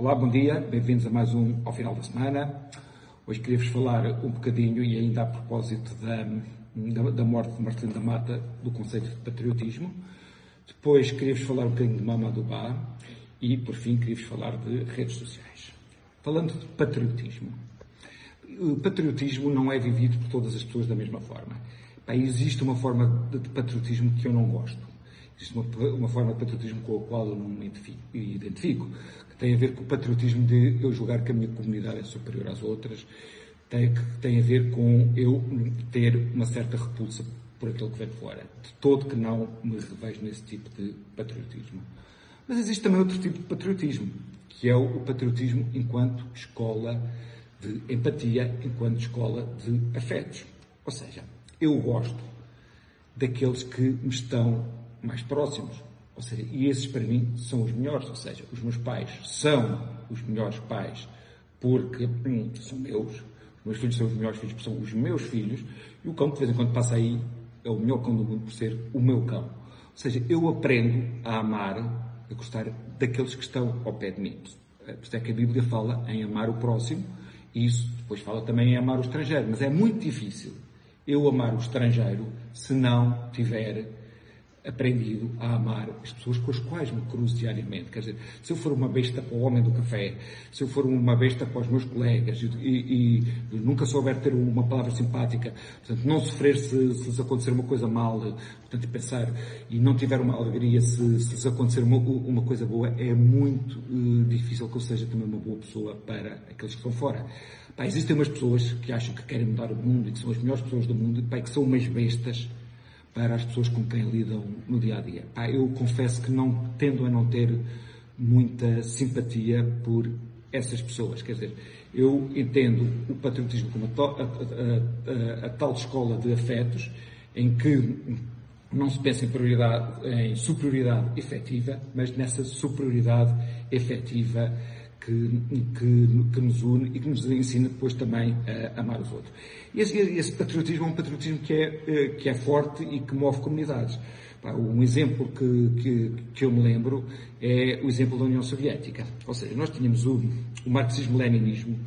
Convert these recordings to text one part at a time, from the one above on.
Olá, bom dia, bem-vindos a mais um ao final da semana. Hoje queria-vos falar um bocadinho, e ainda a propósito da, da, da morte de Marcelino da Mata, do conceito de patriotismo. Depois queria-vos falar um bocadinho de Mamadou Ba e, por fim, queria-vos falar de redes sociais. Falando de patriotismo. O patriotismo não é vivido por todas as pessoas da mesma forma. existe uma forma de patriotismo que eu não gosto Existe uma, uma, forma de patriotismo com a qual eu não me identifico, que tem a ver com o patriotismo de eu julgar que a minha comunidade é superior às outras, tem, tem a ver com eu ter uma certa repulsa por aquilo que vem de fora. De todo que não me revejo nesse tipo de patriotismo. Mas existe também outro tipo de patriotismo, que é o patriotismo enquanto escola de empatia, enquanto escola de afetos. Ou seja, eu gosto daqueles que me estão mais próximos. Ou seja, e esses para mim são os melhores. Ou seja, os meus pais são os melhores pais porque hum, são meus. Os meus filhos são os melhores filhos porque são os meus filhos. E o cão que de vez em quando passa aí é o melhor cão do mundo por ser o meu cão. Ou seja, eu aprendo a amar, a gostar daqueles que estão ao pé de mim. Por isso é que a Bíblia fala em amar o próximo e isso depois fala também em amar o estrangeiro. Mas é muito difícil eu amar o estrangeiro se não tiver aprendido a amar as pessoas com as quais me cruzo diariamente. Quer dizer, se eu for uma besta para o homem do café, se eu for uma besta para os meus colegas e, e, e nunca souber ter uma palavra simpática, portanto, não sofrer se, se lhes acontecer uma coisa mal, portanto, pensar e não tiver uma alegria se, se lhes acontecer uma, uma coisa boa, é muito uh, difícil que eu seja também uma boa pessoa para aqueles que estão fora. Pá, existem umas pessoas que acham que querem mudar o mundo e que são as melhores pessoas do mundo, pá, que são umas bestas para as pessoas com quem lidam no dia a dia. eu confesso que não tendo a não ter muita simpatia por essas pessoas. Quer dizer, eu entendo o patriotismo como a, a, a, a tal escola de afetos em que não se pensa em, em superioridade efetiva, mas nessa superioridade efetiva que, que, que, nos une e que nos ensina depois também a amar os outros. E esse, esse patriotismo é um patriotismo que é, eh, que é forte e que move comunidades. Um exemplo que, que, que, eu me lembro é o exemplo da União Soviética. Ou seja, nós tínhamos o, o marxismo-leninismo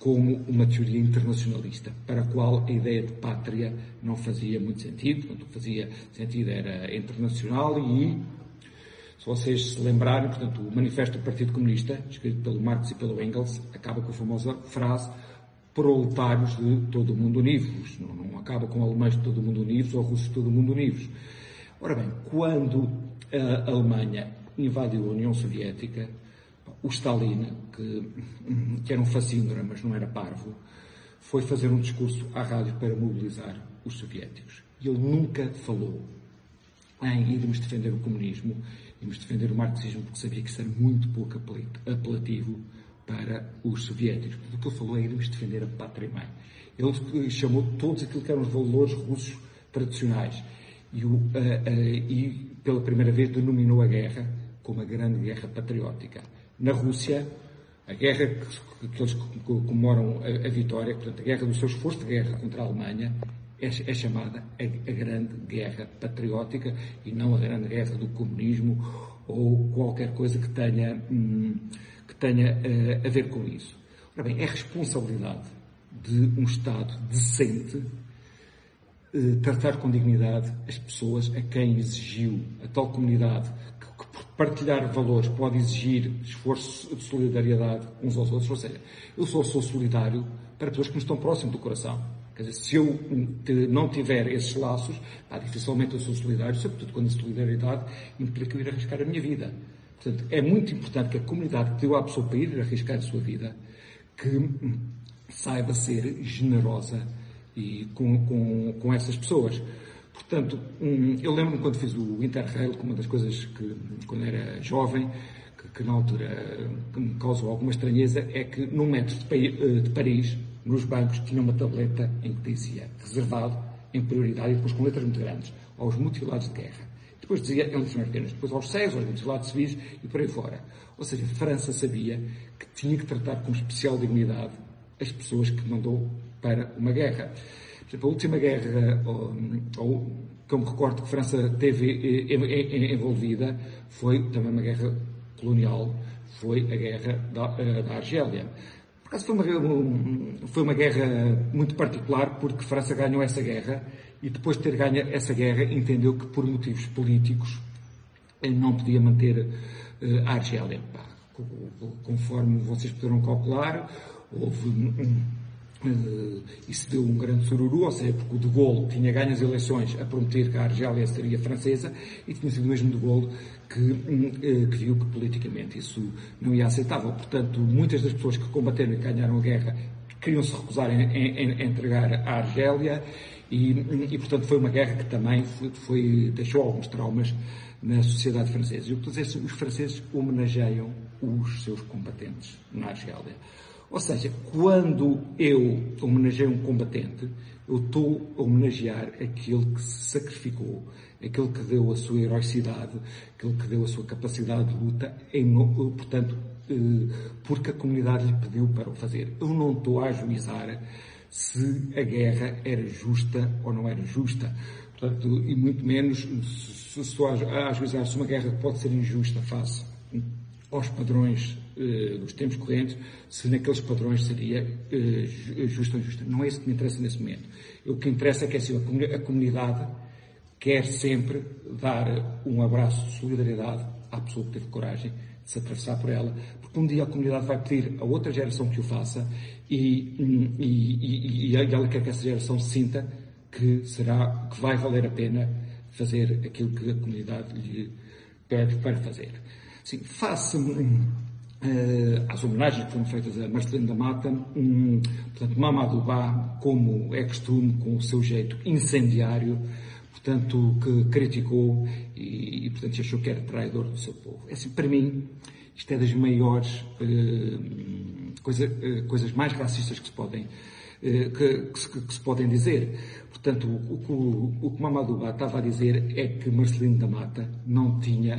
como uma teoria internacionalista, para a qual a ideia de pátria não fazia muito sentido. O que fazia sentido era internacional e se vocês se lembrarem, portanto, o Manifesto do Partido Comunista, escrito pelo Marx e pelo Engels, acaba com a famosa frase proletários de todo o mundo unidos. Não, não acaba com alemães de todo o mundo unidos ou russos de todo o mundo unidos. Ora bem, quando a Alemanha invadiu a União Soviética, o Stalin, que, que era um facíndora, mas não era parvo, foi fazer um discurso à rádio para mobilizar os soviéticos. E ele nunca falou em irmos defender o comunismo, irmos defender o marxismo, porque sabia que isso era muito pouco apelativo para os soviéticos. Portanto, o que ele falou é irmos defender a pátria-mãe. Ele chamou todos aquilo que eram os valores russos tradicionais e, o, uh, uh, e pela primeira vez denominou a guerra como a grande guerra patriótica. Na Rússia, a guerra que, que eles comemoram a, a, vitória, portanto, a guerra do seu esforço de guerra contra a Alemanha, é, é chamada a, a, grande guerra patriótica e não a grande guerra do comunismo ou qualquer coisa que tenha, hum, que tenha uh, a ver com isso. Ora bem, é responsabilidade de um Estado decente uh, tratar com dignidade as pessoas a quem exigiu a tal comunidade que, que partilhar valores pode exigir esforço de solidariedade uns aos outros. Ou seja, eu só sou solidário para pessoas que me estão próximo do coração. Quer dizer, se eu não tiver esses laços, pá, dificilmente eu sou solidário, sobretudo quando a solidariedade implica eu ir arriscar a minha vida. Portanto, é muito importante que a comunidade que deu à pessoa para ir arriscar a sua vida, que saiba ser generosa e com, com, com essas pessoas. Portanto, hum, eu lembro-me quando fiz o Interrail, que uma das coisas que, quando era jovem, que, que na altura que me causou alguma estranheza, é que no metro de, de Paris, nos bancos tinha uma tableta em que dizia reservado em prioridade e depois com letras muito grandes aos mutilados de guerra. Depois dizia em letras pequenas, depois aos cegos, aos mutilados civis e por aí fora. Ou seja, França sabia que tinha que tratar com especial dignidade as pessoas que mandou para uma guerra. Por exemplo, a última guerra, ou, ou que eu me recordo que França teve eh, envolvida, foi também uma guerra colonial, foi a guerra da, da Argélia. Acaso foi uma, foi uma guerra muito particular, porque França ganhou essa guerra e depois de ter ganho essa guerra entendeu que por motivos políticos não podia manter a Argélia. Conforme vocês poderão calcular, houve um, isso deu um grande sururu, ou seja, porque o de Gaulle tinha ganho as eleições a prometer que a Argélia seria francesa e tinha sido mesmo de Gaulle que, uh, que viu que politicamente isso não ia aceitável. Portanto, muitas das pessoas que combateram e ganharam a guerra queriam se recusar em entregar a Argélia e, e, portanto, foi uma guerra que também foi, foi, deixou alguns traumas na sociedade francesa. E que os franceses homenageiam os seus combatentes na Argélia. Ou seja, quando eu homenageio um combatente, eu estou a homenagear aquele que se sacrificou, aquele que deu a sua heroicidade, aquele que deu a sua capacidade de luta, em, portanto, eh, porque a comunidade lhe pediu para o fazer. Eu não estou a ajuizar se a guerra era justa ou não era justa. Portanto, e muito menos se estou a ajuizar se uma guerra pode ser injusta face aos padrões eh, dos tempos correntes, se naqueles padrões seria eh, justo ou injusta. Não é isso que me interessa nesse momento. O que interessa é que assim, a comunidade quer sempre dar um abraço de solidariedade à pessoa que teve coragem de se atravessar por ela, porque um dia a comunidade vai pedir a outra geração que o faça e, e, e, e ela quer que essa geração sinta que será, que vai valer a pena fazer aquilo que a comunidade lhe pede para fazer. Uh, às homenagens que foram feitas a Marcelino da Mata, um, portanto, Mamadou Ba, como é costume, com o seu jeito incendiário, portanto, que criticou e, e portanto, achou que era traidor do seu povo. É assim, para mim, isto é das maiores uh, coisa, uh, coisas mais racistas que se podem que, que, que, se podem dizer. Portanto, o, o, que Mamadou Ba estava a dizer é que Marcelino da Mata não tinha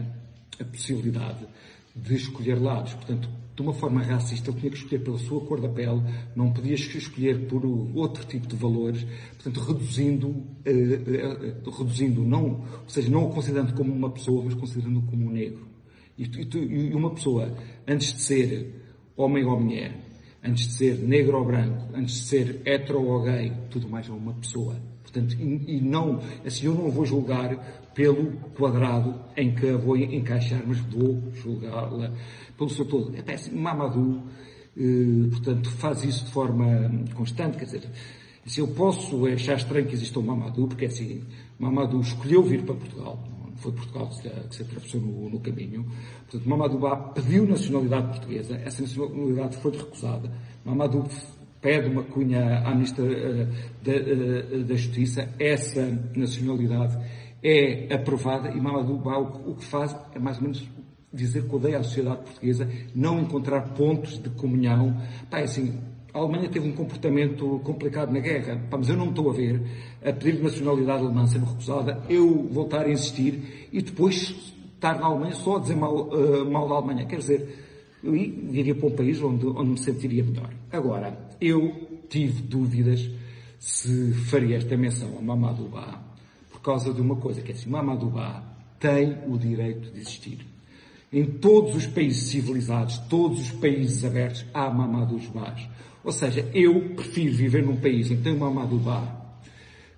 a possibilidade de escolher lados. Portanto, de uma forma racista, ele tinha que escolher pela sua cor da pele, não podia escolher por outro tipo de valores, portanto, reduzindo, eh, eh, reduzindo não, ou seja, não o considerando como uma pessoa, mas considerando como um negro. E, e, e uma pessoa, antes de ser homem ou mulher, antes de ser negro ou branco, antes de ser hetero ou gay, tudo mais é uma pessoa. Portanto, e, e não, assim, eu não vou julgar pelo quadrado em que a vou encaixar, mas vou julgá-la pelo seu todo. É péssimo. Mamadou, eh, portanto, faz isso de forma constante, quer dizer, se eu posso achar estranho que exista um Mamadou, porque é assim, Mamadou escolheu vir para Portugal, não foi Portugal que se, que se atravessou no, no, caminho. Portanto, Mamadou pediu nacionalidade portuguesa, essa nacionalidade foi recusada. Mamadou pede uma cunha à Ministra uh, da, uh, da, Justiça, essa nacionalidade é aprovada e Mamadou Ba o que faz é mais ou menos dizer que odeia a sociedade portuguesa, não encontrar pontos de comunhão. Pá, é assim, a Alemanha teve um comportamento complicado na guerra, Pá, mas eu não estou a ver a pedir de nacionalidade alemã sendo recusada, eu voltar a insistir e depois estar na Alemanha só a dizer mal, uh, mal da Alemanha. Quer dizer, eu iria para um país onde, onde me sentiria melhor. Agora, eu tive dúvidas se faria esta menção a Mamadou Ba por causa de uma coisa, que é assim, Mamadou Ba tem o direito de existir. Em todos os países civilizados, todos os países abertos, há Mamadou Bás. Ou seja, eu prefiro viver num país em que tem um Mamadou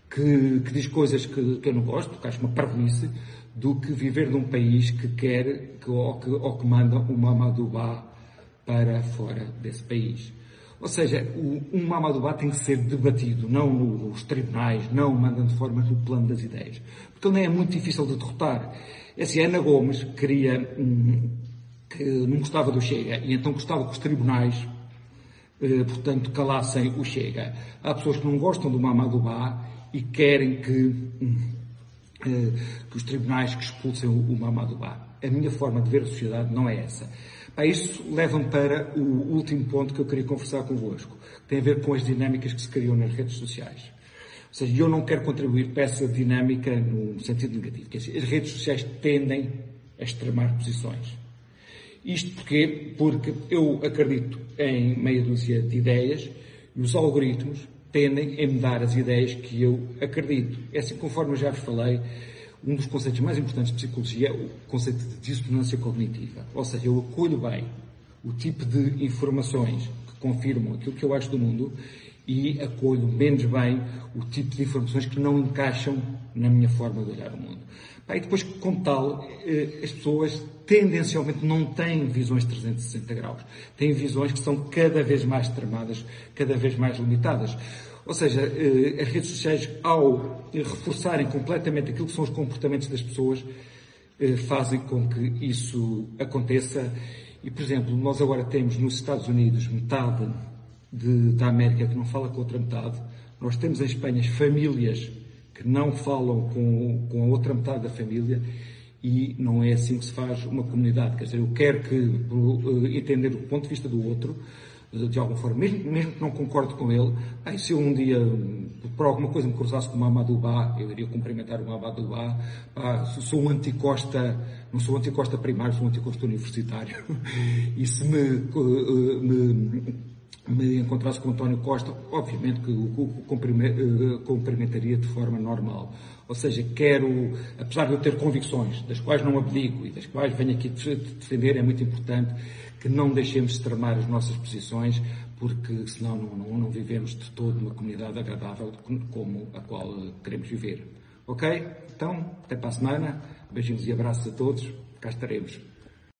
que, que, diz coisas que, que, eu não gosto, que acho uma parvoíce, do que viver num país que quer que, ou, que, ou que manda um Mamadouba para fora desse país. Ou seja, o, um Mamadouba tem que ser debatido, não nos tribunais, não mandando forma no plano das ideias. Porque ele não é muito difícil de derrotar. Assim, Ana Gomes queria, hum, que não gostava do Chega, e então gostava que os tribunais, eh, portanto, calassem o Chega. Há pessoas que não gostam do Mamadouba e querem que hum, que os tribunais que expulsem o Ba. A minha forma de ver a sociedade não é essa. Pá, isso leva-me para o último ponto que eu queria conversar convosco, que tem a ver com as dinâmicas que se criam nas redes sociais. Ou seja, eu não quero contribuir para essa dinâmica no sentido negativo, que as redes sociais tendem a extremar posições. Isto porquê? Porque eu acredito em meia dúzia de ideias e os algoritmos tendem a mudar as ideias que eu acredito. É assim, conforme eu já vos falei, um dos conceitos mais importantes de psicologia é o conceito de dissonância cognitiva. Ou seja, eu acolho bem o tipo de informações que confirmam aquilo que eu acho do mundo e acolho menos bem o tipo de informações que não encaixam na minha forma de olhar o mundo. E depois, como tal, eh, as pessoas tendencialmente não têm visões 360 graus. Têm visões que são cada vez mais extremadas, cada vez mais limitadas. Ou seja, eh, as redes sociais, ao reforçarem completamente aquilo que são os comportamentos das pessoas, eh, fazem com que isso aconteça. E, por exemplo, nós agora temos nos Estados Unidos metade de, da América que não fala com a outra metade. Nós temos em Espanha famílias que não falam com, com a outra metade da família e não é assim que se faz uma comunidade. Quer dizer, eu quero que, uh, entender o ponto de vista do outro, uh, de alguma forma, mesmo, mesmo que não concorde com ele, bem, se eu um dia, por alguma coisa, me cruzasse com o Mamadou Ba, eu iria cumprimentar o Mamadou Ba, ah, sou um anticosta, não sou um anticosta primário, sou um anticosta universitário, e se me, uh, me me encontrasse com António Costa, obviamente que o eh, cumprimentaria de forma normal. Ou seja, quero, apesar de eu ter convicções, das quais não abdico e das quais venho aqui defender, é muito importante que não deixemos extremar as nossas posições, porque senão não, não, não vivemos de todo uma comunidade agradável como a qual queremos viver. Ok? Então, até para a semana. Beijinhos e abraços a todos. Cá estaremos.